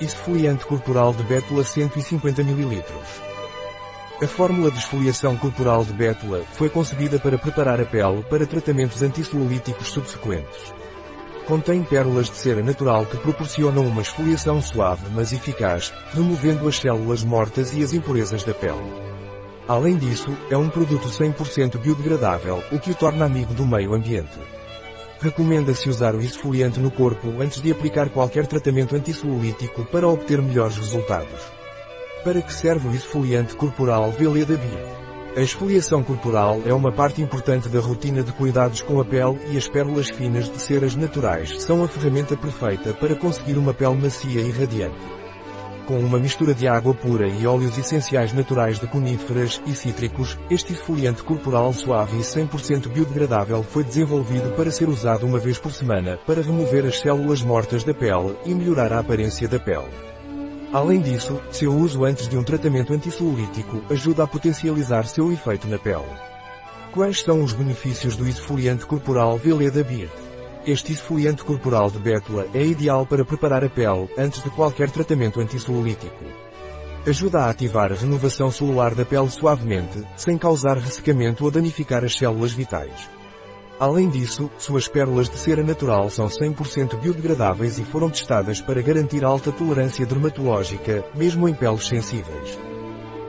Esfoliante corporal de Bétula 150 ml. A fórmula de esfoliação corporal de Bétula foi concebida para preparar a pele para tratamentos antissololíticos subsequentes. Contém pérolas de cera natural que proporcionam uma esfoliação suave mas eficaz, removendo as células mortas e as impurezas da pele. Além disso, é um produto 100% biodegradável, o que o torna amigo do meio ambiente. Recomenda-se usar o esfoliante no corpo antes de aplicar qualquer tratamento antissololítico para obter melhores resultados. Para que serve o esfoliante corporal Veleda Beard? A esfoliação corporal é uma parte importante da rotina de cuidados com a pele e as pérolas finas de ceras naturais são a ferramenta perfeita para conseguir uma pele macia e radiante. Com uma mistura de água pura e óleos essenciais naturais de coníferas e cítricos, este esfoliante corporal suave e 100% biodegradável foi desenvolvido para ser usado uma vez por semana para remover as células mortas da pele e melhorar a aparência da pele. Além disso, seu uso antes de um tratamento antissololítico ajuda a potencializar seu efeito na pele. Quais são os benefícios do esfoliante corporal Veleda Beard? Este esfoliante corporal de Bétula é ideal para preparar a pele antes de qualquer tratamento antissololítico. Ajuda a ativar a renovação celular da pele suavemente, sem causar ressecamento ou danificar as células vitais. Além disso, suas pérolas de cera natural são 100% biodegradáveis e foram testadas para garantir alta tolerância dermatológica, mesmo em peles sensíveis.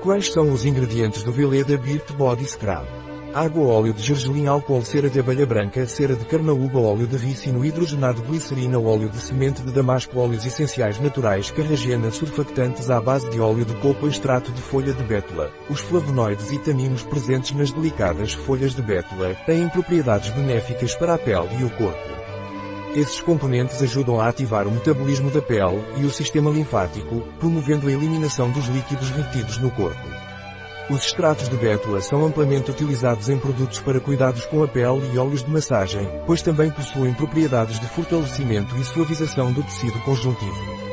Quais são os ingredientes do Veleda Beard Body Scrub? Água óleo de gergelim álcool cera de abelha branca cera de carnaúba óleo de ricino hidrogenado glicerina óleo de semente de damasco óleos essenciais naturais carragena surfactantes à base de óleo de coco extrato de folha de bétula. Os flavonoides e taninos presentes nas delicadas folhas de bétula têm propriedades benéficas para a pele e o corpo. Esses componentes ajudam a ativar o metabolismo da pele e o sistema linfático, promovendo a eliminação dos líquidos retidos no corpo. Os extratos de bétula são amplamente utilizados em produtos para cuidados com a pele e óleos de massagem, pois também possuem propriedades de fortalecimento e suavização do tecido conjuntivo.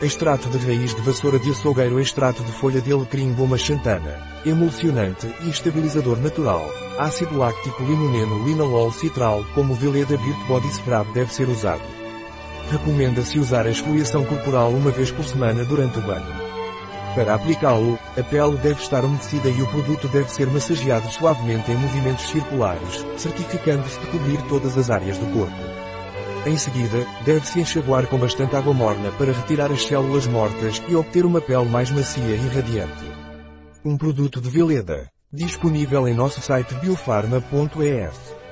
Extrato de raiz de vassoura de açougueiro Extrato de folha de alecrim goma xantana. Emulsionante e estabilizador natural. Ácido láctico limoneno linalol citral como Veleda Beard Body Scrub deve ser usado. Recomenda-se usar a esfoliação corporal uma vez por semana durante o banho. Para aplicá-lo, a pele deve estar umedecida e o produto deve ser massageado suavemente em movimentos circulares, certificando-se de cobrir todas as áreas do corpo. Em seguida, deve-se enxaguar com bastante água morna para retirar as células mortas e obter uma pele mais macia e radiante. Um produto de Veleda. Disponível em nosso site biofarma.es.